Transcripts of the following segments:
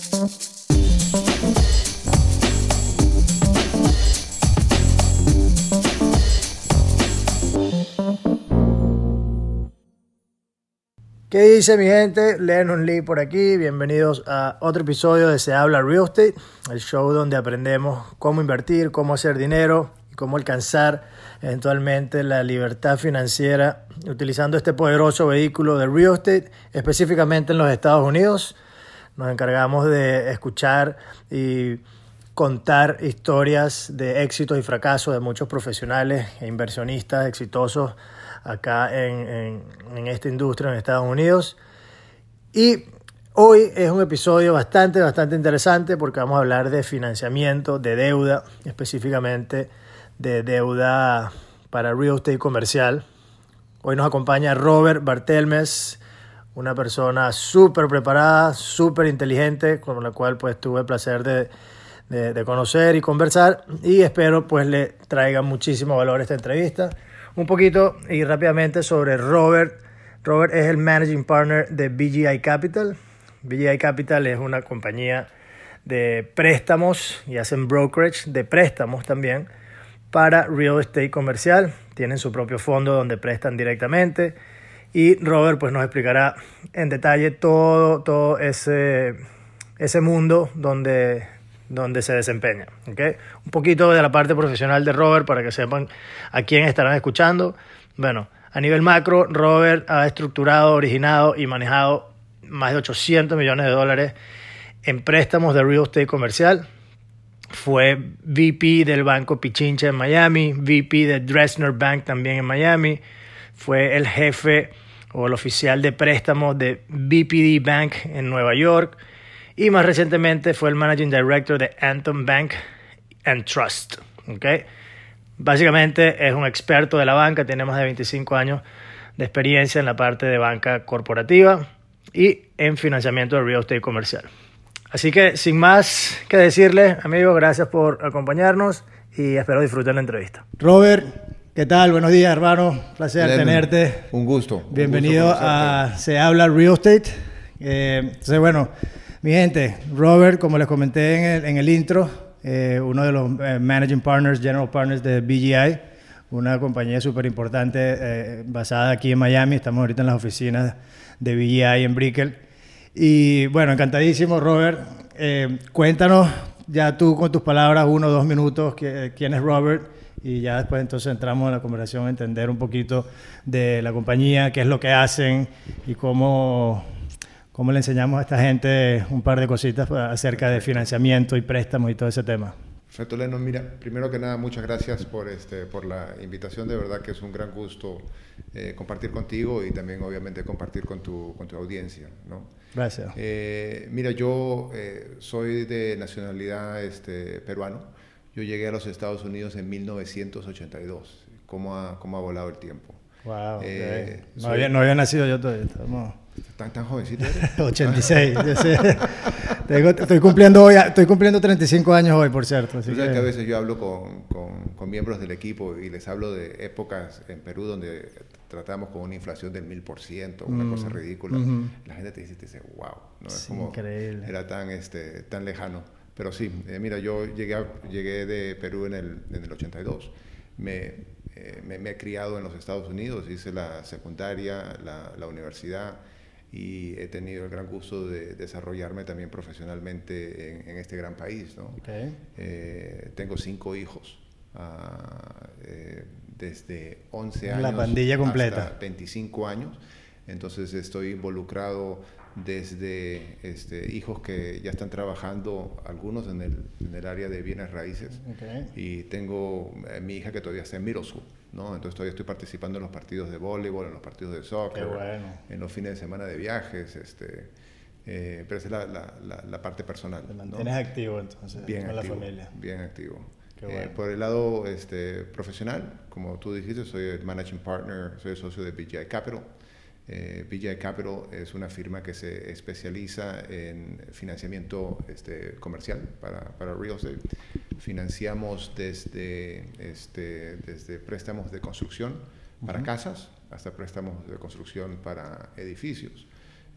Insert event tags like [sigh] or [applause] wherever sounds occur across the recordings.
¿Qué dice mi gente? Lennon Lee por aquí. Bienvenidos a otro episodio de Se Habla Real Estate, el show donde aprendemos cómo invertir, cómo hacer dinero y cómo alcanzar eventualmente la libertad financiera utilizando este poderoso vehículo de real estate, específicamente en los Estados Unidos. Nos encargamos de escuchar y contar historias de éxitos y fracasos de muchos profesionales e inversionistas exitosos acá en, esta industria en Estados Unidos. Y hoy es un episodio bastante, bastante interesante porque vamos a hablar de financiamiento, de deuda, específicamente de deuda para real estate comercial. Hoy nos acompaña Robert Bartelmes, una persona súper preparada, súper inteligente, con la cual pues tuve el placer de, de, conocer y conversar y espero pues le traiga muchísimo valor esta entrevista un poquito y rápidamente sobre Robert. Robert es el Managing Partner de BGI Capital. BGI Capital es una compañía de préstamos y hacen brokerage de préstamos también para real estate comercial. Tienen su propio fondo donde prestan directamente. Y Robert pues nos explicará en detalle todo, todo ese, ese mundo donde donde se desempeña. ¿okay? Un poquito de la parte profesional de Robert para que sepan a quién estarán escuchando. Bueno, a nivel macro, Robert ha estructurado, originado y manejado más de 800 millones de dólares en préstamos de real estate comercial. Fue VP del Banco Pichincha en Miami, VP de Dresner Bank también en Miami. Fue el jefe o el oficial de préstamos de BPD Bank en Nueva York y más recientemente fue el Managing Director de Anthem Bank and Trust. ¿okay? Básicamente es un experto de la banca, tiene más de 25 años de experiencia en la parte de banca corporativa y en financiamiento de real estate comercial. Así que sin más que decirle, amigos, gracias por acompañarnos y espero disfruten la entrevista. Robert, ¿qué tal? Buenos días, hermano. Placer tenerte. Un gusto. Bienvenido a Se Habla Real Estate. Eh, entonces, bueno, mi gente, Robert, como les comenté en el, intro, eh, uno de los eh, managing partners, general partners de BGI, una compañía súper importante eh, basada aquí en Miami. Estamos ahorita en las oficinas de BGI en Brickell. Y bueno, encantadísimo, Robert. cuéntanos ya tú con tus palabras, uno o dos minutos, quién es Robert. Y ya después entonces entramos en la conversación a entender un poquito de la compañía, qué es lo que hacen y cómo ¿Cómo le enseñamos a esta gente un par de cositas acerca de financiamiento y préstamos y todo ese tema? Perfecto, Leno. Mira, primero que nada, muchas gracias por, este, por la invitación. De verdad que es un gran gusto eh, compartir contigo y también, obviamente, compartir con tu, con tu audiencia. ¿no? Gracias. Eh, mira, yo eh, soy de nacionalidad este, peruano. Yo llegué a los Estados Unidos en 1982. ¿Cómo ha, cómo ha volado el tiempo? Wow. No, había, no, había, nacido yo todavía. Estamos... ¿Tan, tan jovencito 86. [laughs] estoy, cumpliendo hoy, estoy cumpliendo 35 años hoy, por cierto. Así que... a veces yo hablo con, con, miembros del equipo y les hablo de épocas en Perú donde tratamos con una inflación del 1000%, una cosa mm, ridícula. La gente te dice, te dice wow, ¿no? es como increíble. era tan, este, tan lejano. Pero sí, eh, mira, yo llegué, llegué de Perú en el, en el 82. Me, eh, me, me, he criado en los Estados Unidos, hice la secundaria, la, la universidad y he tenido el gran gusto de desarrollarme también profesionalmente en, este gran país. ¿no? Eh, tengo cinco hijos, ah, eh, desde 11 años La pandilla completa. hasta 25 años, entonces estoy involucrado desde este, hijos que ya están trabajando, algunos en el, en el área de bienes raíces, y tengo eh, mi hija que todavía está en middle ¿no? Entonces todavía estoy participando en los partidos de voleibol, en los partidos de soccer, en los fines de semana de viajes, este, eh, pero esa es la, la, la, parte personal. Te mantienes activo entonces bien con activo, la familia. Bien activo. Eh, por el lado este, profesional, como tú dijiste, soy el managing partner, soy el socio de BGI Capital. Eh, Capital es una firma que se especializa en financiamiento este, comercial para, para real estate. Financiamos desde, este, desde préstamos de construcción para casas hasta préstamos de construcción para edificios.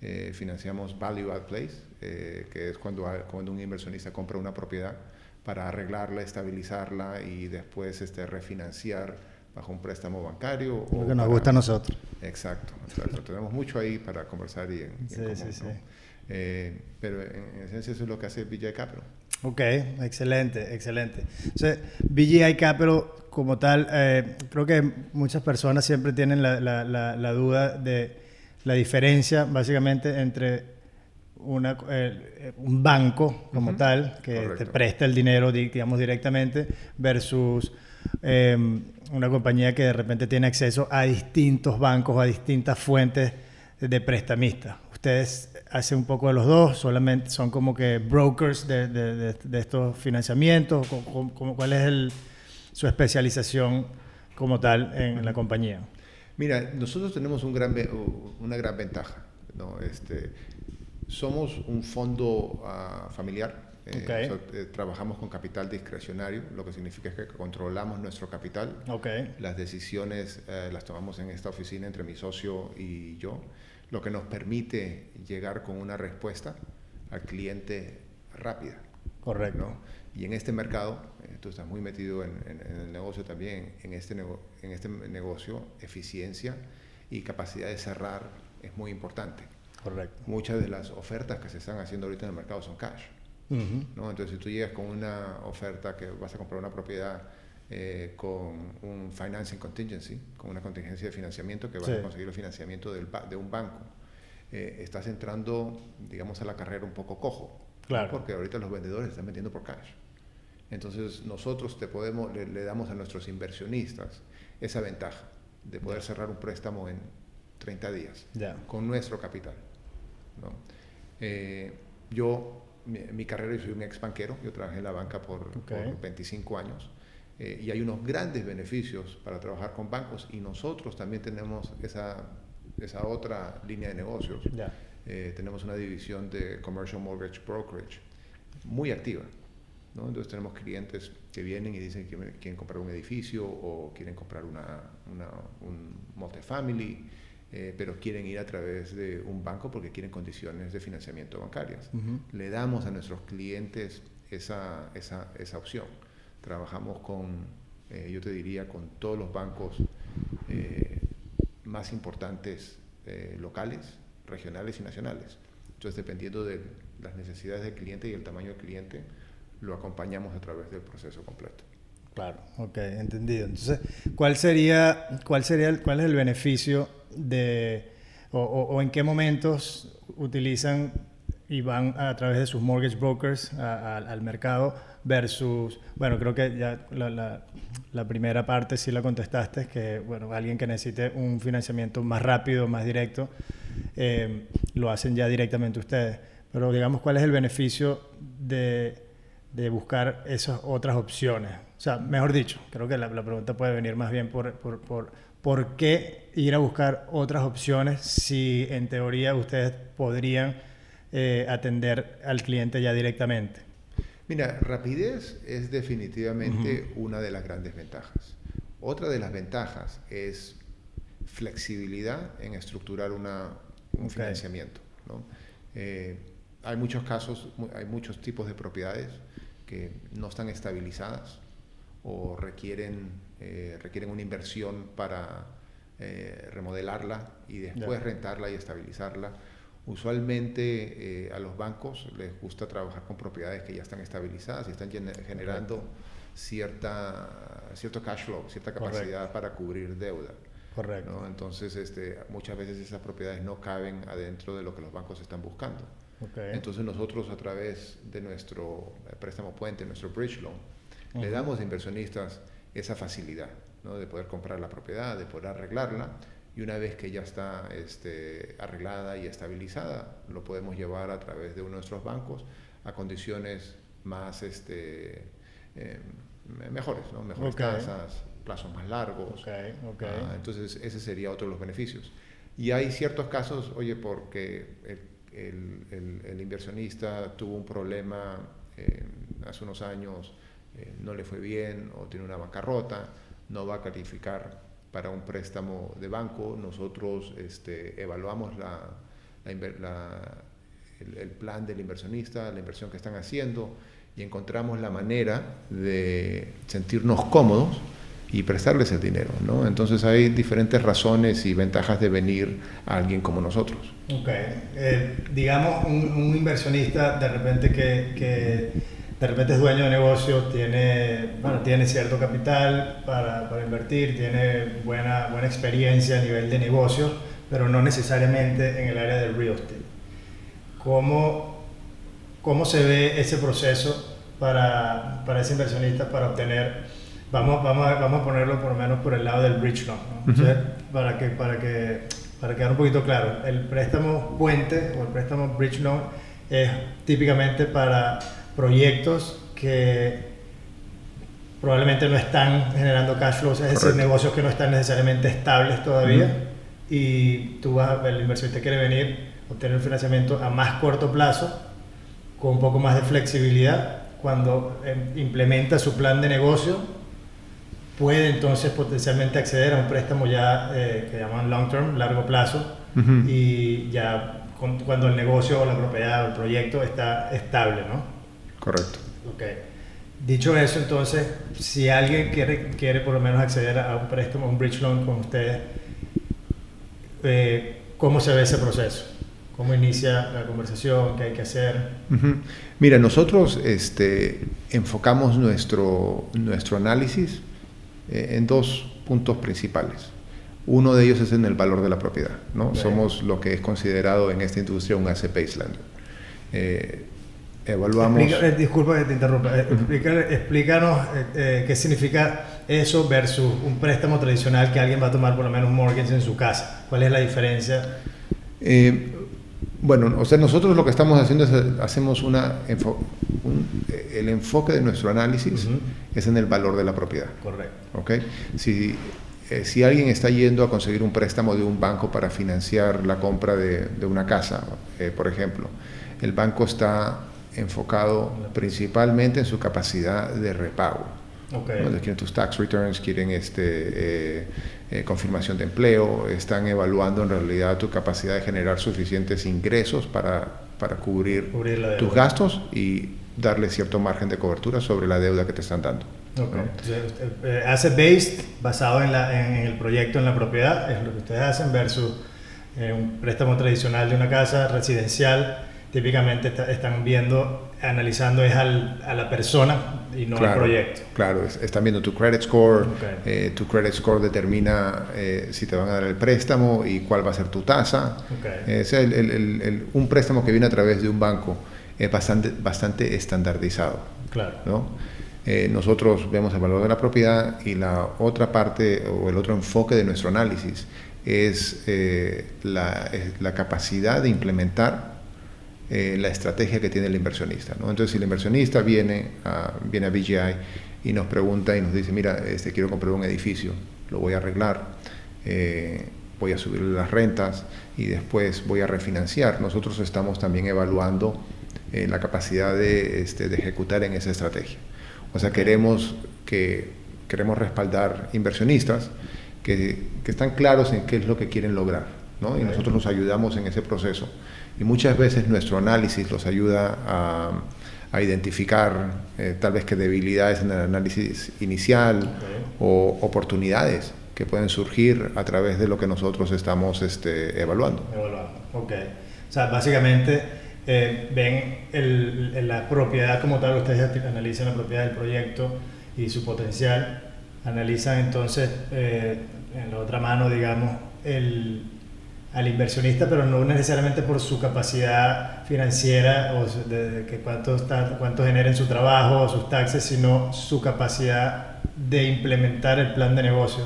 eh, financiamos Value Add Place, eh, que es cuando, cuando un inversionista compra una propiedad para arreglarla, estabilizarla y después este, refinanciar bajo un préstamo bancario. Lo que nos gusta a nosotros. Exacto, Tenemos mucho ahí para conversar y en, sí, sí, sí. Eh, pero en, esencia eso es lo que hace BGI Capital. Ok, excelente, excelente. Entonces, BGI Capital como tal, eh, creo que muchas personas siempre tienen la, la, la, duda de la diferencia básicamente entre una, eh, un banco como tal, que te presta el dinero, digamos, directamente, versus una compañía que de repente tiene acceso a distintos bancos, a distintas fuentes de prestamistas. Ustedes hacen un poco de los dos, solamente son como que brokers de, de, de, estos financiamientos, ¿cuál es el, su especialización como tal en la compañía? Mira, nosotros tenemos un gran, una gran ventaja. ¿no? Este, somos un fondo uh, familiar eh, eh, trabajamos con capital discrecionario, lo que significa que controlamos nuestro capital. Okay. Las decisiones eh, las tomamos en esta oficina entre mi socio y yo, lo que nos permite llegar con una respuesta al cliente rápida. Correcto. Y en este mercado, tú estás muy metido en, el negocio también, en este, en este negocio, eficiencia y capacidad de cerrar es muy importante. Correcto. Muchas de las ofertas que se están haciendo ahorita en el mercado son cash. ¿No? Entonces, si tú llegas con una oferta que vas a comprar una propiedad eh, con un financing contingency, con una contingencia de financiamiento que vas a conseguir el financiamiento del, de un banco, eh, estás entrando, digamos, a la carrera un poco cojo. Claro. Porque ahorita los vendedores están vendiendo por cash. Entonces, nosotros te podemos, le, damos a nuestros inversionistas esa ventaja de poder cerrar un préstamo en 30 días con nuestro capital. ¿no? Eh, yo mi, carrera, yo soy un ex banquero, yo trabajé en la banca por, 25 años eh, y hay unos grandes beneficios para trabajar con bancos y nosotros también tenemos esa, esa otra línea de negocios. Eh, tenemos una división de Commercial Mortgage Brokerage muy activa. ¿no? Entonces tenemos clientes que vienen y dicen que quieren comprar un edificio o quieren comprar una, una un multifamily eh, pero quieren ir a través de un banco porque quieren condiciones de financiamiento bancarias. Le damos a nuestros clientes esa, esa, esa opción. Trabajamos con, eh, yo te diría, con todos los bancos eh, más importantes locales, regionales y nacionales. Entonces, dependiendo de las necesidades del cliente y el tamaño del cliente, lo acompañamos a través del proceso completo. Claro, ok, entendido. Entonces, ¿cuál sería, cuál sería, cuál es el beneficio de, o, en qué momentos utilizan y van a través de sus mortgage brokers al mercado versus, bueno, creo que ya la, la, primera parte sí la contestaste, que, bueno, alguien que necesite un financiamiento más rápido, más directo, eh, lo hacen ya directamente ustedes. Pero digamos, ¿cuál es el beneficio de, de buscar esas otras opciones? O sea, mejor dicho, creo que la, pregunta puede venir más bien por, por, por ¿por qué ir a buscar otras opciones si en teoría ustedes podrían eh, atender al cliente ya directamente? Mira, rapidez es definitivamente una de las grandes ventajas. Otra de las ventajas es flexibilidad en estructurar una, un financiamiento. Eh, hay muchos casos, hay muchos tipos de propiedades que no están estabilizadas o requieren, eh, requieren una inversión para eh, remodelarla y después rentarla y estabilizarla. Usualmente eh, a los bancos les gusta trabajar con propiedades que ya están estabilizadas y están generando cierta, cierto cash flow, cierta capacidad para cubrir deuda. Correcto. Entonces, este, muchas veces esas propiedades no caben adentro de lo que los bancos están buscando. Entonces nosotros a través de nuestro préstamo puente, nuestro bridge loan, le damos a inversionistas esa facilidad ¿no? de poder comprar la propiedad, de poder arreglarla y una vez que ya está este, arreglada y estabilizada, lo podemos llevar a través de uno de nuestros bancos a condiciones más este, eh, mejores, ¿no? mejores tasas, plazos más largos. Ah, entonces, ese sería otro de los beneficios. Y hay ciertos casos, oye, porque el, el, inversionista tuvo un problema eh, hace unos años eh, no le fue bien o tiene una bancarrota, no va a calificar para un préstamo de banco. Nosotros este, evaluamos la, el, plan del inversionista, la inversión que están haciendo, y encontramos la manera de sentirnos cómodos y prestarles el dinero. ¿no? Entonces hay diferentes razones y ventajas de venir a alguien como nosotros. Ok. Eh, digamos, un, inversionista de repente que, de repente es dueño de negocio, tiene, bueno, tiene cierto capital para, para, invertir, tiene buena, buena experiencia a nivel de negocio, pero no necesariamente en el área del real estate. ¿Cómo, cómo se ve ese proceso para, para ese inversionista para obtener, vamos, vamos, a, vamos a ponerlo por lo menos por el lado del bridge loan, para, que, para, que, para quedar un poquito claro, el préstamo puente o el préstamo bridge loan es típicamente para proyectos que probablemente no están generando cash flows, es decir, negocios que no están necesariamente estables todavía. Y tú vas, el inversionista quiere venir, obtener financiamiento a más corto plazo, con un poco más de flexibilidad, cuando em, implementa su plan de negocio, puede entonces potencialmente acceder a un préstamo ya eh, que llaman long term, largo plazo, y ya cuando el negocio o la propiedad o el proyecto está estable, ¿no? Correcto. Okay. Dicho eso, entonces, si alguien quiere, quiere por lo menos acceder a un préstamo, un bridge loan con ustedes, eh, ¿cómo se ve ese proceso? ¿Cómo inicia la conversación? ¿Qué hay que hacer? Mira, nosotros este, enfocamos nuestro, nuestro análisis en dos puntos principales. Uno de ellos es en el valor de la propiedad. ¿no? Somos lo que es considerado en esta industria un asset based lender. Eh, evaluamos... Eh, disculpa que te interrumpa. explícanos qué significa eso versus un préstamo tradicional que alguien va a tomar por lo menos un mortgage en su casa. ¿Cuál es la diferencia? Bueno, o sea, nosotros lo que estamos haciendo es hacemos una el enfoque de nuestro análisis es en el valor de la propiedad. Correcto. ¿Ok? Si, eh, si alguien está yendo a conseguir un préstamo de un banco para financiar la compra de, de una casa, eh, por ejemplo, el banco está enfocado principalmente en su capacidad de repago. Okay. Quieren tus tax returns, quieren este, eh, eh, confirmación de empleo, están evaluando en realidad tu capacidad de generar suficientes ingresos para, para cubrir, tus gastos y darle cierto margen de cobertura sobre la deuda que te están dando. Okay. asset based, basado en, la, en, el proyecto, en la propiedad, es lo que ustedes hacen versus eh, un préstamo tradicional de una casa residencial típicamente están viendo, analizando es al, a la persona y no al proyecto. Claro, están viendo tu credit score, eh, tu credit score determina eh, si te van a dar el préstamo y cuál va a ser tu tasa. Eh, el, el, un préstamo que viene a través de un banco es bastante, bastante estandarizado. Claro. ¿no? nosotros vemos el valor de la propiedad y la otra parte o el otro enfoque de nuestro análisis es la, la capacidad de implementar eh, la estrategia que tiene el inversionista. ¿no? Entonces, si el inversionista viene a, viene a BGI y nos pregunta y nos dice, mira, este, quiero comprar un edificio, lo voy a arreglar, eh, voy a subir las rentas y después voy a refinanciar, nosotros estamos también evaluando eh, la capacidad de, este, de ejecutar en esa estrategia. O sea, queremos, que, queremos respaldar inversionistas que, que están claros en qué es lo que quieren lograr. ¿no? Y nosotros nos ayudamos en ese proceso y muchas veces nuestro análisis los ayuda a, a identificar eh, tal vez que debilidades en el análisis inicial o oportunidades que pueden surgir a través de lo que nosotros estamos este, evaluando. Evaluando, ok. O sea, básicamente eh, ven el, la propiedad como tal, ustedes analizan la propiedad del proyecto y su potencial, analizan entonces eh, en la otra mano, digamos, el, al inversionista, pero no necesariamente por su capacidad financiera o de, que cuánto, está, cuánto genera en su trabajo o sus taxes, sino su capacidad de implementar el plan de negocio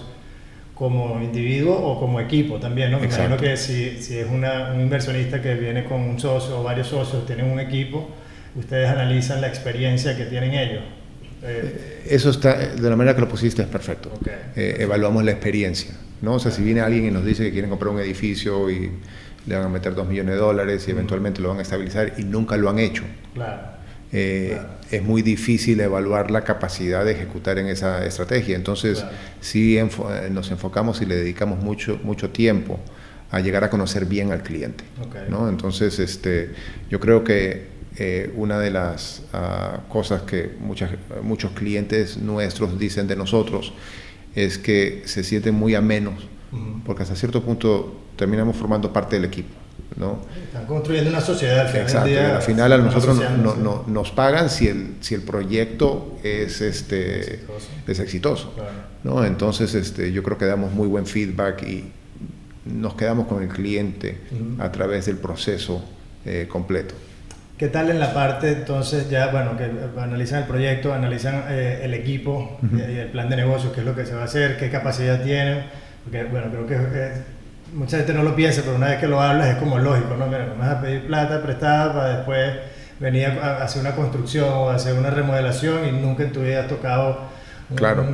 como individuo o como equipo también, ¿no? Me imagino que si, si es una, un inversionista que viene con un socio o varios socios, tienen un equipo, ustedes analizan la experiencia que tienen ellos. Eh, Eso está, de la manera que lo pusiste es perfecto. Eh, evaluamos la experiencia. ¿No? O sea, si viene alguien y nos dice que quieren comprar un edificio y le van a meter dos millones de dólares y eventualmente lo van a estabilizar y nunca lo han hecho. Eh, es muy difícil evaluar la capacidad de ejecutar en esa estrategia. Entonces, sí nos enfocamos y le dedicamos mucho, mucho tiempo a llegar a conocer bien al cliente. ¿no? Entonces, este, yo creo que eh, una de las ah, cosas que muchas, muchos clientes nuestros dicen de nosotros es que se sienten muy amenos, porque hasta cierto punto terminamos formando parte del equipo. ¿no? Están construyendo una sociedad al final. Exacto, al final a nosotros no, nos pagan si el, si el proyecto es, este, exitoso. es exitoso. ¿no? Entonces este, yo creo que damos muy buen feedback y nos quedamos con el cliente a través del proceso eh, completo. ¿Qué tal en la parte entonces ya, bueno, que analizan el proyecto, analizan eh, el equipo y el plan de negocio, qué es lo que se va a hacer, qué capacidad tienen? Porque, bueno, creo que eh, mucha gente no lo piensa, pero una vez que lo hablas es como lógico, ¿no? Mira, vas a pedir plata prestada para después venir a hacer una construcción o hacer una remodelación y nunca en tu vida has tocado un, claro,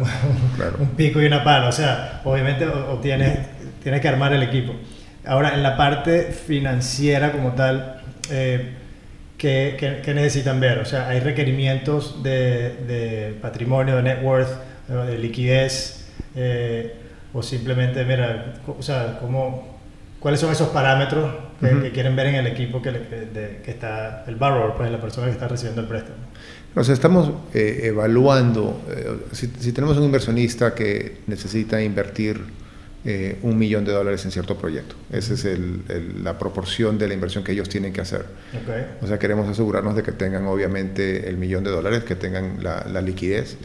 un, pico y una pala. O sea, obviamente o, tienes, tienes que armar el equipo. Ahora, en la parte financiera como tal, eh, ¿qué, qué, necesitan ver? O sea, ¿hay requerimientos de, de patrimonio, de net worth, de liquidez? Eh, o simplemente, mira, o sea, ¿cómo, ¿cuáles son esos parámetros que, quieren ver en el equipo que, que, está, el borrower, pues la persona que está recibiendo el préstamo? O sea, estamos eh, evaluando, eh, si, tenemos un inversionista que necesita invertir eh, un millón de dólares en cierto proyecto, esa es el, la proporción de la inversión que ellos tienen que hacer. O sea, queremos asegurarnos de que tengan obviamente el millón de dólares, que tengan la, la liquidez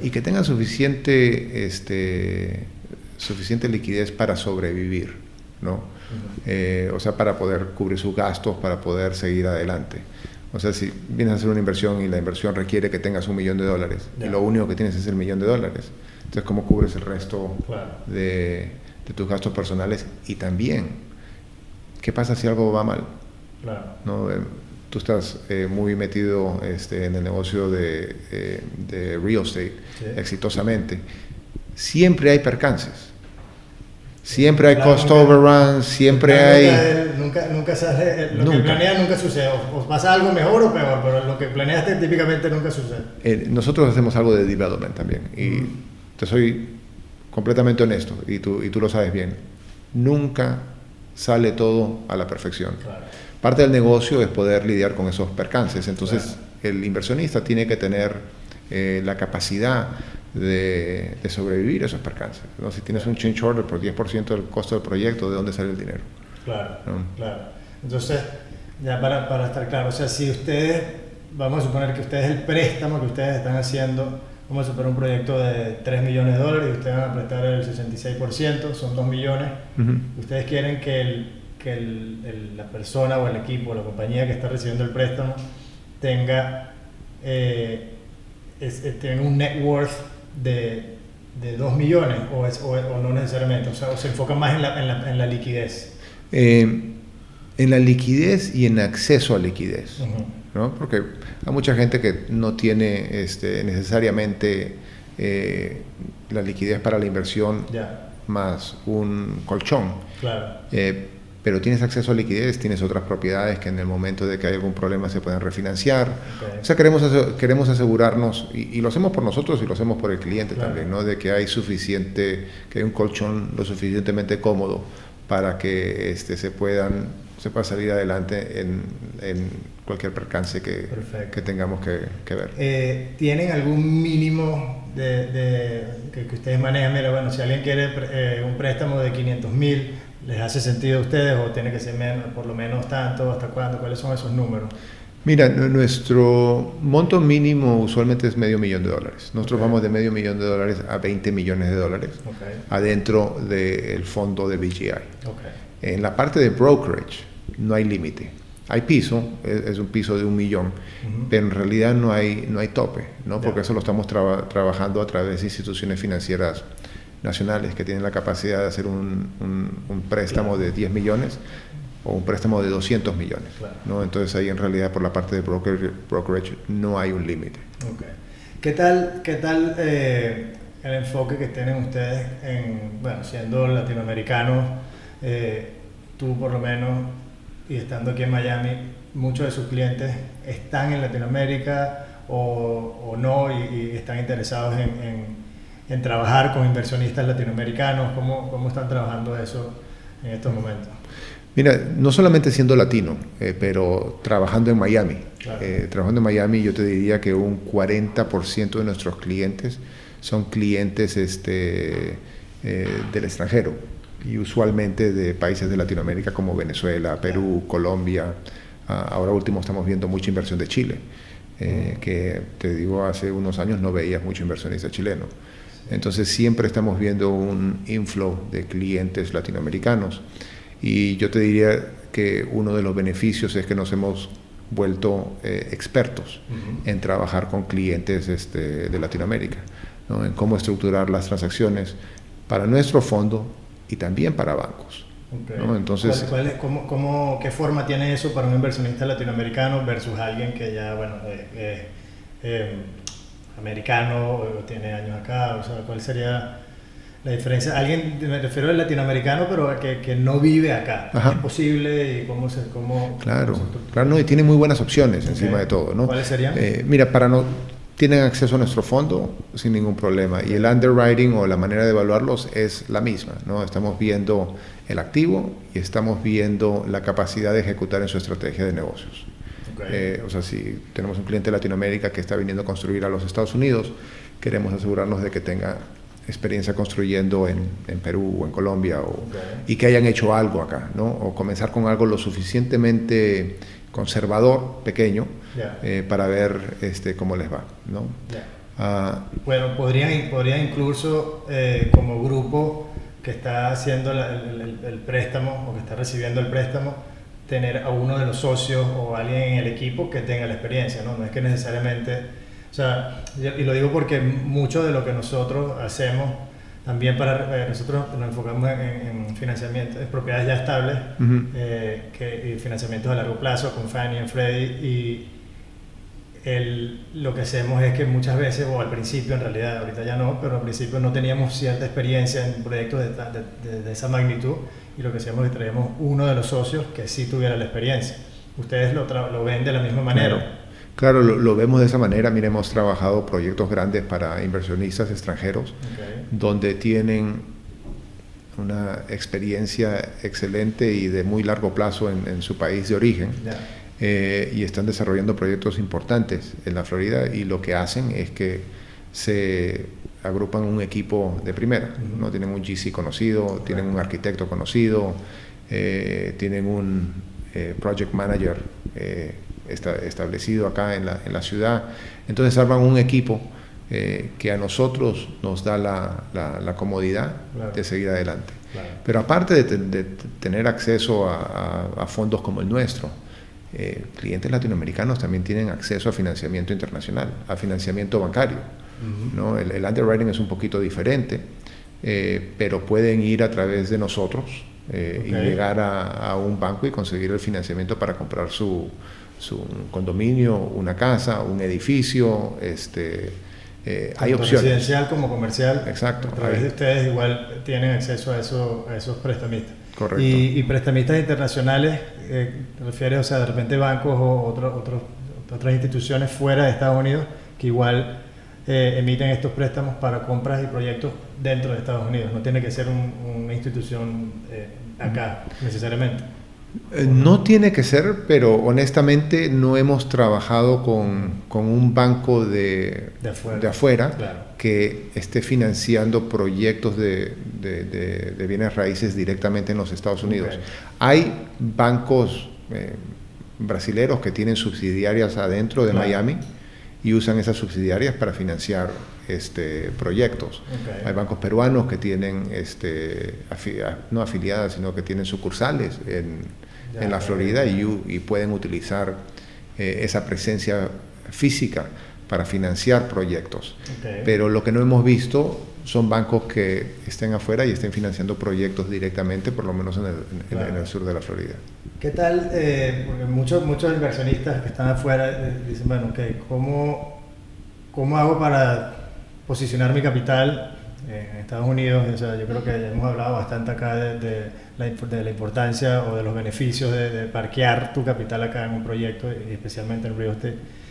y que tengan suficiente... Este, suficiente liquidez para sobrevivir, ¿no? Eh, o sea, para poder cubrir sus gastos, para poder seguir adelante. O sea, si vienes a hacer una inversión y la inversión requiere que tengas un millón de dólares y lo único que tienes es el millón de dólares, entonces, ¿cómo cubres el resto de, tus gastos personales? Y también, ¿qué pasa si algo va mal? ¿No? Eh, tú estás eh, muy metido este, en el negocio de, real estate exitosamente. Siempre hay percances. Siempre hay cost overruns, siempre hay... Nunca, nunca eh, lo que planeas nunca sucede. O, pasa algo mejor o peor, pero lo que planeaste típicamente nunca sucede. Eh, nosotros hacemos algo de development también. Y te soy completamente honesto, y tú, y tú lo sabes bien. Nunca sale todo a la perfección. Parte del negocio es poder lidiar con esos percances. Entonces, el inversionista tiene que tener eh, la capacidad de, sobrevivir a esos percances. ¿no? Si tienes un change order por 10% del costo del proyecto, ¿de dónde sale el dinero? Claro, claro. Entonces, ya para, para, estar claro, o sea, si ustedes, vamos a suponer que ustedes el préstamo que ustedes están haciendo, vamos a suponer un proyecto de 3 millones de dólares y ustedes van a prestar el 66%, son 2 millones, ustedes quieren que, el, que el, la persona o el equipo o la compañía que está recibiendo el préstamo tenga, eh, tenga un net worth de, de 2 millones o, es, o, no necesariamente? O sea, ¿o se enfoca más en la, en la, en la liquidez? Eh, en la liquidez y en acceso a liquidez. ¿No? Porque hay mucha gente que no tiene este, necesariamente eh, la liquidez para la inversión más un colchón. Claro. Eh, pero tienes acceso a liquidez, tienes otras propiedades que en el momento de que hay algún problema se pueden refinanciar. O sea, queremos, queremos asegurarnos, y, lo hacemos por nosotros y lo hacemos por el cliente también, ¿no? de que hay suficiente, que hay un colchón lo suficientemente cómodo para que este, se, puedan, se pueda salir adelante en, en cualquier percance que, que tengamos que, ver. Eh, ¿Tienen algún mínimo de, que, ustedes manejan? Mira, bueno, si alguien quiere eh, un préstamo de 500 mil, ¿Les hace sentido a ustedes o tiene que ser menos, por lo menos tanto? ¿Hasta cuándo? ¿Cuáles son esos números? Mira, nuestro monto mínimo usualmente es medio millón de dólares. Nosotros vamos de medio millón de dólares a 20 millones de dólares adentro del fondo de BGI. En la parte de brokerage no hay límite. Hay piso, es, un piso de un millón, pero en realidad no hay, no hay tope, ¿no? porque eso lo estamos trabajando a través de instituciones financieras nacionales que tienen la capacidad de hacer un, un, préstamo de 10 millones o un préstamo de 200 millones. ¿no? Entonces ahí en realidad por la parte de broker, brokerage no hay un límite. Okay. ¿Qué tal, qué tal eh, el enfoque que tienen ustedes en, bueno, siendo latinoamericanos, eh, tú por lo menos, y estando aquí en Miami, muchos de sus clientes están en Latinoamérica o, o no y, están interesados en en trabajar con inversionistas latinoamericanos? ¿Cómo, cómo están trabajando eso en estos momentos? Mira, no solamente siendo latino, eh, pero trabajando en Miami. Eh, trabajando en Miami, yo te diría que un 40% de nuestros clientes son clientes este, eh, del extranjero y usualmente de países de Latinoamérica como Venezuela, Perú, Colombia. Ah, ahora último estamos viendo mucha inversión de Chile, mm. que te digo, hace unos años no veías mucho inversionista chileno. Entonces siempre estamos viendo un inflow de clientes latinoamericanos. Y yo te diría que uno de los beneficios es que nos hemos vuelto eh, expertos en trabajar con clientes este, de Latinoamérica, en cómo estructurar las transacciones para nuestro fondo y también para bancos. Entonces, cómo, ¿Qué forma tiene eso para un inversionista latinoamericano versus alguien que ya, bueno, eh, eh, americano o tiene años acá? O sea, ¿cuál sería la diferencia, alguien, me refiero al latinoamericano, pero que, que no vive acá. ¿Es posible y cómo se... Cómo, claro, claro, no, y tiene muy buenas opciones encima de todo, ¿no? ¿Cuáles serían? Eh, mira, para no... Tienen acceso a nuestro fondo sin ningún problema y el underwriting o la manera de evaluarlos es la misma, ¿no? Estamos viendo el activo y estamos viendo la capacidad de ejecutar en su estrategia de negocios. Eh, o sea, si tenemos un cliente de Latinoamérica que está viniendo a construir a los Estados Unidos, queremos asegurarnos de que tenga experiencia construyendo en, en, Perú o en Colombia o, y que hayan hecho algo acá, ¿no? O comenzar con algo lo suficientemente conservador, pequeño, eh, para ver este, cómo les va, ¿no? Ah, bueno, podrían, podría incluso eh, como grupo que está haciendo el, el, préstamo o que está recibiendo el préstamo, tener a uno de los socios o alguien en el equipo que tenga la experiencia, ¿no? No es que necesariamente o sea, y lo digo porque mucho de lo que nosotros hacemos, también para eh, nosotros nos enfocamos en, financiamiento, en propiedades ya estables, eh, que, y financiamientos a largo plazo con Fannie y Freddie. Y el, lo que hacemos es que muchas veces, o al principio en realidad, ahorita ya no, pero al principio no teníamos cierta experiencia en proyectos de, de, esa magnitud y lo que hacíamos es que traíamos uno de los socios que sí tuviera la experiencia. Ustedes lo, lo ven de la misma manera. Claro, lo, vemos de esa manera. Mira, hemos trabajado proyectos grandes para inversionistas extranjeros, donde tienen una experiencia excelente y de muy largo plazo en, su país de origen. Eh, y están desarrollando proyectos importantes en la Florida y lo que hacen es que se agrupan un equipo de primera, ¿no? Tienen un GC conocido, tienen un arquitecto conocido, eh, tienen un eh, project manager establecido acá en la, en la, ciudad. Entonces arman un equipo eh, que a nosotros nos da la, la, comodidad de seguir adelante. Pero aparte de, tener acceso a, fondos como el nuestro, eh, clientes latinoamericanos también tienen acceso a financiamiento internacional, a financiamiento bancario. ¿no? el, underwriting es un poquito diferente, eh, pero pueden ir a través de nosotros y llegar a, a, un banco y conseguir el financiamiento para comprar su, un condominio, una casa, un edificio, este, eh, hay opciones. Residencial como comercial. Exacto. A través de ustedes igual tienen acceso a, eso, a esos prestamistas. Correcto. Y, prestamistas internacionales, eh, refieres, o sea, de repente bancos o otros otras instituciones fuera de Estados Unidos que igual eh, emiten estos préstamos para compras y proyectos dentro de Estados Unidos. No tiene que ser una institución eh, acá necesariamente. Eh, no tiene que ser, pero honestamente no hemos trabajado con, con un banco de, de afuera, que esté financiando proyectos de, de, bienes raíces directamente en los Estados Unidos. Hay bancos eh, brasileros que tienen subsidiarias adentro de Miami y usan esas subsidiarias para financiar este, proyectos. Hay bancos peruanos que tienen, este, no afiliadas, sino que tienen sucursales en, en la Florida y, y pueden utilizar eh, esa presencia física para financiar proyectos. Pero lo que no hemos visto son bancos que estén afuera y estén financiando proyectos directamente, por lo menos en el, en, el sur de la Florida. ¿Qué tal? Eh, porque muchos, muchos inversionistas que están afuera eh, dicen, bueno, okay, ¿cómo, ¿cómo hago para posicionar mi capital en Estados Unidos? O sea, yo creo que hemos hablado bastante acá de la, de la importancia o de los beneficios de, parquear tu capital acá en un proyecto, y especialmente en real estate.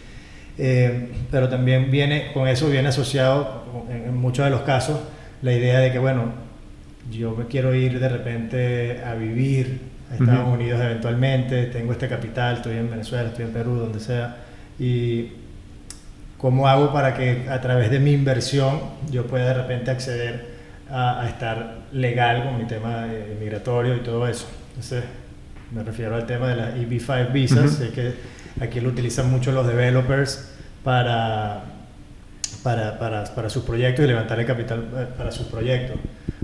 Eh, pero también viene, con eso viene asociado, en, muchos de los casos, la idea de que, bueno, yo me quiero ir de repente a vivir a Estados Unidos eventualmente, tengo este capital, estoy en Venezuela, estoy en Perú, donde sea, y cómo hago para que a través de mi inversión yo pueda de repente acceder a, estar legal con mi tema migratorio y todo eso. Entonces, me refiero al tema de las EB5 visas, sé que aquí lo utilizan mucho los developers para, para, para, para sus proyectos y levantar el capital eh, para sus proyectos.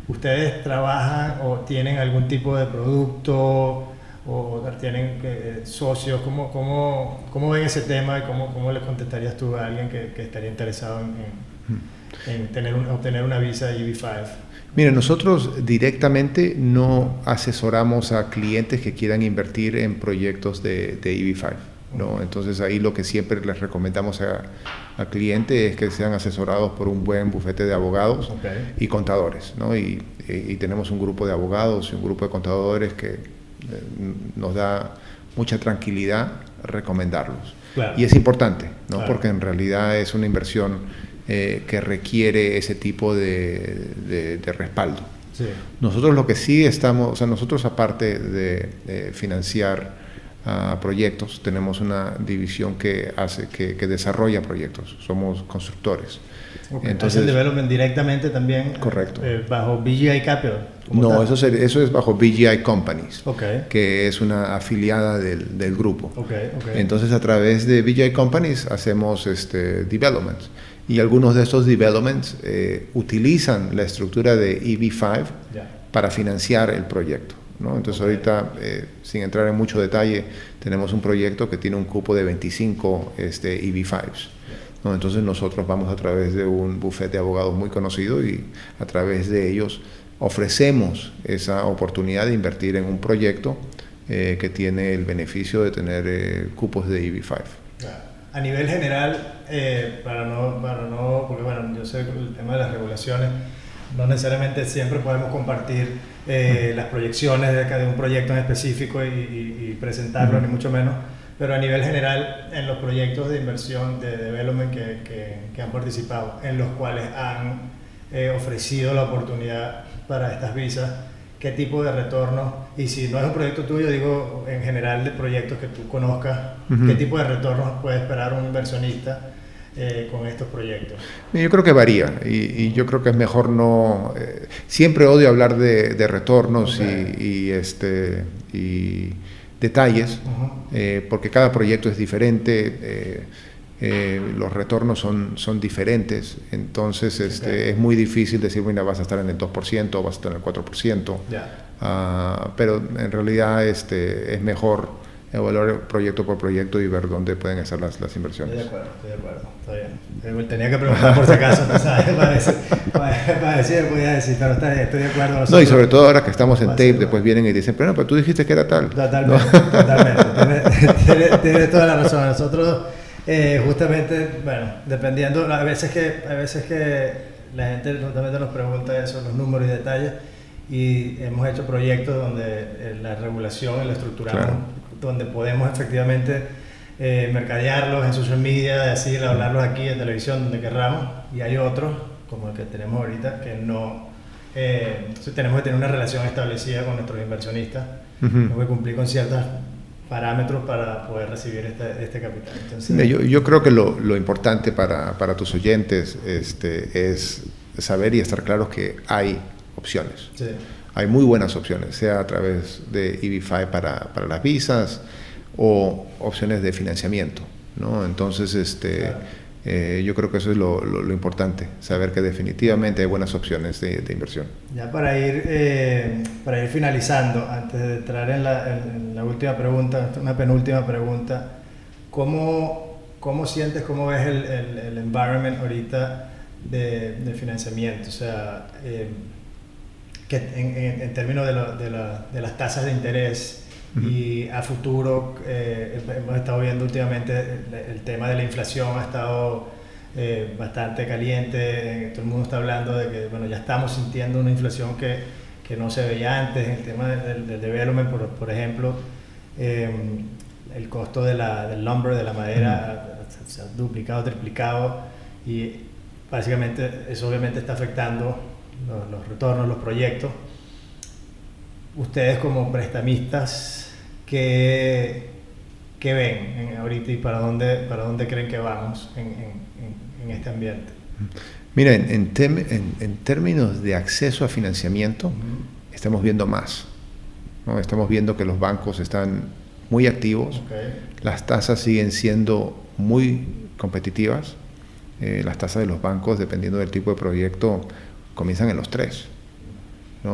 ¿Ustedes trabajan o tienen algún tipo de producto o tienen eh, socios? ¿Cómo, cómo, ¿Cómo, ven ese tema y cómo, cómo le contestarías tú a alguien que, que estaría interesado en, en, tener obtener una visa EB5? Mire, nosotros directamente no asesoramos a clientes que quieran invertir en proyectos de, de EB5. ¿No? Entonces ahí lo que siempre les recomendamos a, al cliente es que sean asesorados por un buen bufete de abogados y contadores. ¿no? Y, y, tenemos un grupo de abogados y un grupo de contadores que eh, nos da mucha tranquilidad recomendarlos. Y es importante, ¿no? porque en realidad es una inversión eh, que requiere ese tipo de, de, respaldo. Nosotros lo que sí estamos, o sea, nosotros aparte de financiar proyectos. Tenemos una división que hace, que, desarrolla proyectos. Somos constructores. Entonces, el development directamente también correcto. Eh, bajo BGI Capital. No, eso, eso es bajo BGI Companies, que es una afiliada del, del grupo. Entonces, a través de BGI Companies hacemos este, developments. Y algunos de estos developments eh, utilizan la estructura de EB5 para financiar el proyecto. Entonces ahorita, eh, sin entrar en mucho detalle, tenemos un proyecto que tiene un cupo de 25 este, EV5s. ¿no? Entonces nosotros vamos a través de un bufete de abogados muy conocido y a través de ellos ofrecemos esa oportunidad de invertir en un proyecto eh, que tiene el beneficio de tener eh, cupos de EV5. A nivel general, para, no, para no, porque bueno, yo sé el tema de las regulaciones, no necesariamente siempre podemos compartir eh, las proyecciones de, de, un proyecto en específico y, presentarlo, ni mucho menos, pero a nivel general, en los proyectos de inversión, de development que, que, han participado, en los cuales han eh, ofrecido la oportunidad para estas visas, qué tipo de retorno, y si no es un proyecto tuyo, digo en general de proyectos que tú conozcas, qué tipo de retorno puede esperar un inversionista eh, con estos proyectos? Yo creo que varía y, yo creo que es mejor no... Eh, siempre odio hablar de, retornos y, este, y detalles eh, porque cada proyecto es diferente. los retornos son, son diferentes, entonces este, es muy difícil decir, mira, vas a estar en el 2% o vas a estar en el 4%, ah, pero en realidad este, es mejor evaluar proyecto por proyecto y ver dónde pueden estar las, las inversiones. Estoy de acuerdo, estoy de acuerdo, está bien. Tenía que preguntar por si acaso, ¿no sabes? [laughs] Para decir, voy a decir, pero está, estoy de acuerdo. No, y sobre todo ahora que estamos en tape, después vienen y dicen, pero no, pero tú dijiste que era tal. Totalmente, [laughs] totalmente. Tienes tiene, toda la razón. Nosotros, eh, justamente, bueno, dependiendo, a veces que, a veces que la gente justamente nos pregunta eso, los números y detalles, y hemos hecho proyectos donde eh, la regulación la estructuramos donde podemos efectivamente eh, mercadearlos en social media, así, hablarlos aquí en televisión, donde querramos, y hay otros, como el que tenemos ahorita, que no, eh, tenemos que tener una relación establecida con nuestros inversionistas, tenemos que cumplir con ciertos parámetros para poder recibir este, este capital. yo, yo, creo que lo, lo importante para, para, tus oyentes este, es saber y estar claros que hay opciones. Sí hay muy buenas opciones, sea a través de EB5 para, para las visas o opciones de financiamiento. ¿no? Entonces, este, eh, yo creo que eso es lo, lo, importante, saber que definitivamente hay buenas opciones de, de inversión. Ya para ir, eh, para ir finalizando, antes de entrar en la, en la, última pregunta, una penúltima pregunta, ¿cómo, cómo sientes, cómo ves el, el, el environment ahorita de, de, financiamiento? O sea, eh, que en, en, términos de, de, la, de, las tasas de interés y a futuro eh, hemos estado viendo últimamente el, tema de la inflación ha estado eh, bastante caliente, eh, todo el mundo está hablando de que bueno, ya estamos sintiendo una inflación que, que no se veía antes, el tema del, del development, por, por ejemplo, el costo de la, del lumber, de la madera, se ha duplicado, triplicado y básicamente eso obviamente está afectando los, retornos, los proyectos. ustedes como prestamistas, ¿qué, qué ven ahorita y para dónde, para dónde creen que vamos en, en, este ambiente? Mira, en, en, términos de acceso a financiamiento, estamos viendo más. ¿no? Estamos viendo que los bancos están muy activos, las tasas siguen siendo muy competitivas. Eh, las tasas de los bancos, dependiendo del tipo de proyecto, comienzan en los tres.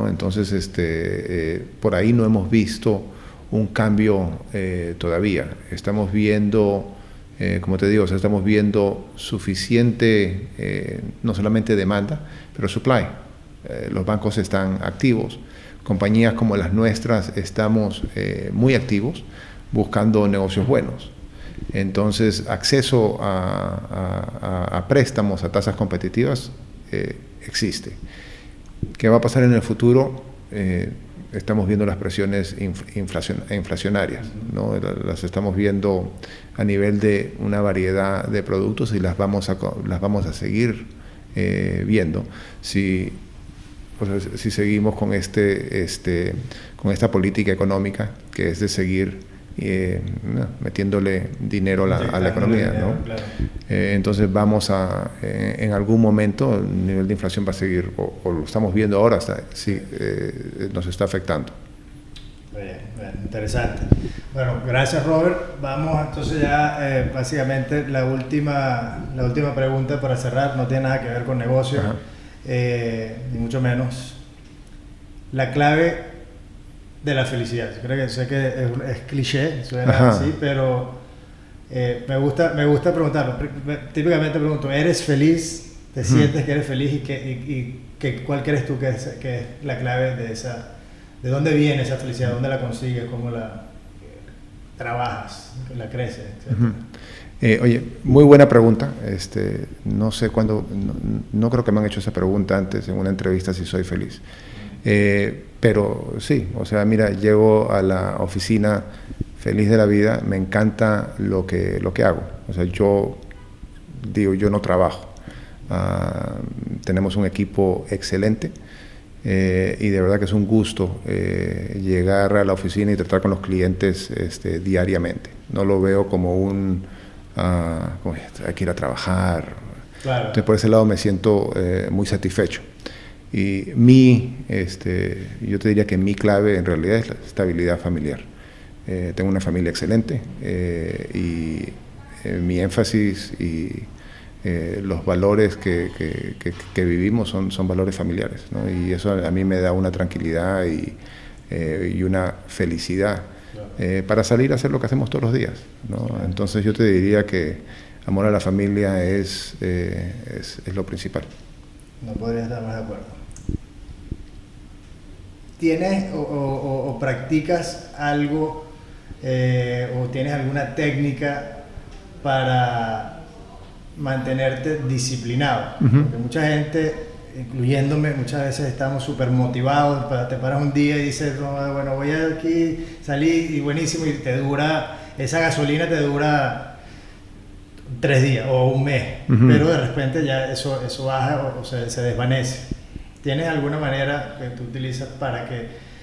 Entonces, este, eh, por ahí no hemos visto un cambio eh, todavía. Estamos viendo, como te digo, estamos viendo suficiente, no solamente demanda, pero supply. los bancos están activos. Compañías como las nuestras estamos muy activos buscando negocios buenos. Entonces, acceso a, préstamos a tasas competitivas eh, existe. ¿Qué va a pasar en el futuro? Eh, estamos viendo las presiones inflacionarias, ¿no? las estamos viendo a nivel de una variedad de productos y las vamos a, las vamos a seguir eh, viendo si, si seguimos con, este, este, con esta política económica que es de seguir eh, metiéndole dinero a la, economía. Eh, entonces vamos a, eh, en algún momento el nivel de inflación va a seguir, o, lo estamos viendo ahora, hasta, sí, nos está afectando. Bien, interesante. Bueno, gracias Robert. Vamos entonces ya básicamente la última, la última pregunta para cerrar, no tiene nada que ver con negocio, ni mucho menos. La clave de la felicidad. creo que sé que es, cliché, suena así, pero eh, me, gusta, me gusta preguntarlo. Típicamente pregunto, ¿eres feliz? ¿Te sientes que eres feliz? ¿Y, que, y, que, cuál crees tú que es, que es la clave de esa... ¿De dónde viene esa felicidad? ¿Dónde la consigues? ¿Cómo la trabajas? ¿La creces? Eh, oye, muy buena pregunta. Este, no sé cuándo, no, no, creo que me han hecho esa pregunta antes en una entrevista si soy feliz. Eh, pero sí, o sea, mira, llego a la oficina feliz de la vida, me encanta lo que, lo que hago. O sea, yo digo, yo no trabajo. Ah, tenemos un equipo excelente eh, y de verdad que es un gusto eh, llegar a la oficina y tratar con los clientes este, diariamente. No lo veo como un, uh, hay que ir a trabajar. Entonces por ese lado me siento muy satisfecho. Y mi, este, yo te diría que mi clave en realidad es la estabilidad familiar. Eh, tengo una familia excelente eh, y eh, mi énfasis y los valores que, que, que, vivimos son, son valores familiares. ¿no? Y eso a mí me da una tranquilidad y, y una felicidad para salir a hacer lo que hacemos todos los días. ¿no? Entonces yo te diría que amor a la familia es, es, es lo principal. No podría estar más de acuerdo. ¿Tienes o, practicas algo eh, o tienes alguna técnica para mantenerte disciplinado? Porque mucha gente, incluyéndome, muchas veces estamos súper motivados, te paras un día y dices, bueno, voy a aquí, salir y buenísimo, y te dura, esa gasolina te dura tres días o un mes, pero de repente ya eso, eso baja o, se desvanece. ¿Tienes alguna manera que tú utilizas para que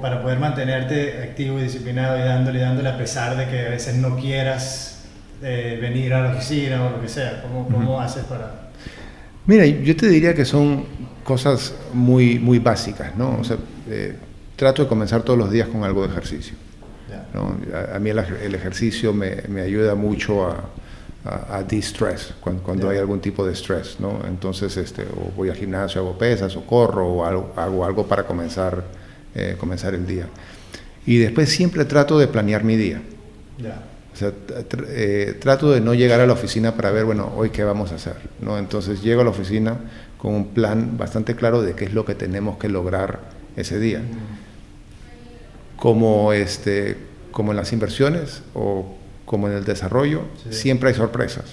para poder mantenerte activo y disciplinado y dándole y dándole a pesar de que a veces no quieras eh, venir a la oficina o lo que sea? ¿Cómo, cómo haces para...? Mira, yo te diría que son cosas muy, muy básicas, ¿no? O sea, eh, trato de comenzar todos los días con algo de ejercicio. ¿no? A, mí el, ejercicio me, me ayuda mucho a, a, a distress cuando, cuando hay algún tipo de estrés, ¿no? Entonces, este, o voy al gimnasio, hago pesas, o corro, o hago, algo para comenzar, eh, comenzar el día. Y después siempre trato de planear mi día. O sea, eh, trato de no llegar a la oficina para ver, bueno, hoy qué vamos a hacer, ¿no? Entonces llego a la oficina con un plan bastante claro de qué es lo que tenemos que lograr ese día. Mm. Como, este, como en las inversiones o como en el desarrollo, siempre hay sorpresas.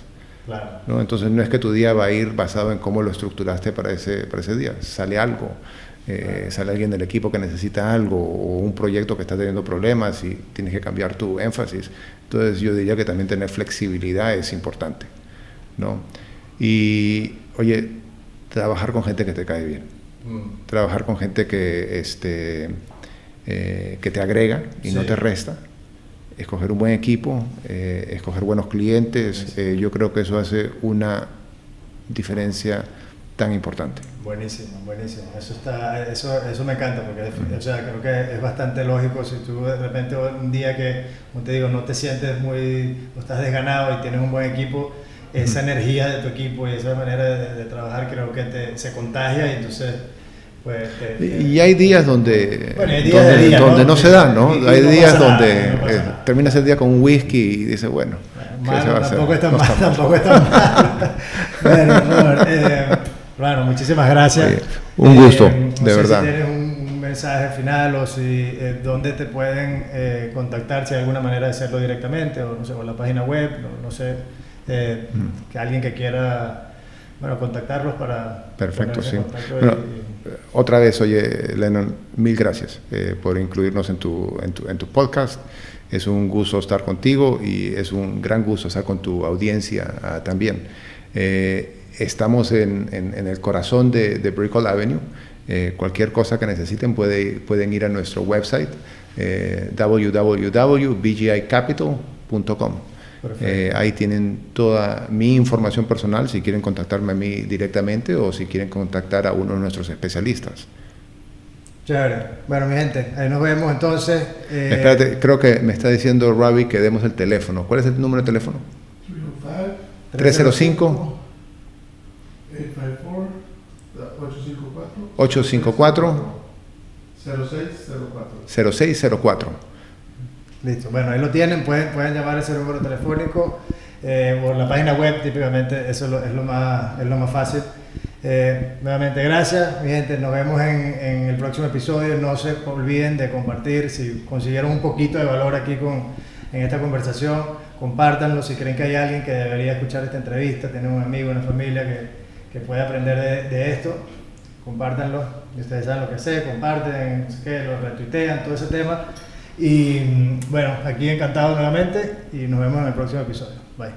¿no? Entonces no es que tu día va a ir basado en cómo lo estructuraste para ese, para ese día. Sale algo, eh, sale alguien del equipo que necesita algo o un proyecto que está teniendo problemas y tienes que cambiar tu énfasis. Entonces yo diría que también tener flexibilidad es importante. ¿no? Y oye, trabajar con gente que te cae bien. Mm. Trabajar con gente que, este, eh, que te agrega y no te resta. Escoger un buen equipo, eh, escoger buenos clientes, yo creo que eso hace una diferencia tan importante. Buenísimo, buenísimo. Eso, está, eso, eso me encanta porque o sea, creo que es bastante lógico si tú de repente un día que, como te digo, no te sientes muy, o estás desganado y tienes un buen equipo, esa energía de tu equipo y esa manera de, trabajar creo que te, se contagia y entonces... Pues, y hay días donde, donde, ¿no? se dan, ¿no? hay días donde eh, terminas el día con un whisky y dices, bueno, tampoco está mal, tampoco está mal. [laughs] bueno, Robert, eh, bueno, muchísimas gracias. un gusto, eh, de verdad. Si tienes un mensaje final o si eh, dónde te pueden eh, contactar, si hay alguna manera de hacerlo directamente o no sé, por la página web, no, sé, mm. que alguien que quiera bueno, contactarlos para... Perfecto, sí. Otra vez, oye, Lennon, mil gracias por incluirnos en tu, en tu, en tu podcast. Es un gusto estar contigo y es un gran gusto estar con tu audiencia ah, también. Eh, estamos en, en, el corazón de, Brickell Avenue. Eh, cualquier cosa que necesiten puede, pueden ir a nuestro website eh, www.bgicapital.com. Eh, ahí tienen toda mi información personal si quieren contactarme a mí directamente o si quieren contactar a uno de nuestros especialistas. Chévere. Bueno, mi gente, ahí nos vemos entonces. Eh... Espérate, creo que me está diciendo Ravi que demos el teléfono. ¿Cuál es el número de teléfono? 305 854 0604 0604 Listo. Bueno, ahí lo tienen, pueden, pueden llamar ese número telefónico eh, o la página web, típicamente, eso es lo, es lo, más, es lo más fácil. Eh, nuevamente, gracias, mi gente. Nos vemos en, en, el próximo episodio. No se olviden de compartir. Si consiguieron un poquito de valor aquí con, en esta conversación, compártanlo. Si creen que hay alguien que debería escuchar esta entrevista, tienen un amigo, una familia que, que puede aprender de, de, esto, compártanlo. Ustedes saben lo que sé, comparten, que lo retuitean, todo ese tema. Y bueno, aquí encantado nuevamente y nos vemos en el próximo episodio. Bye.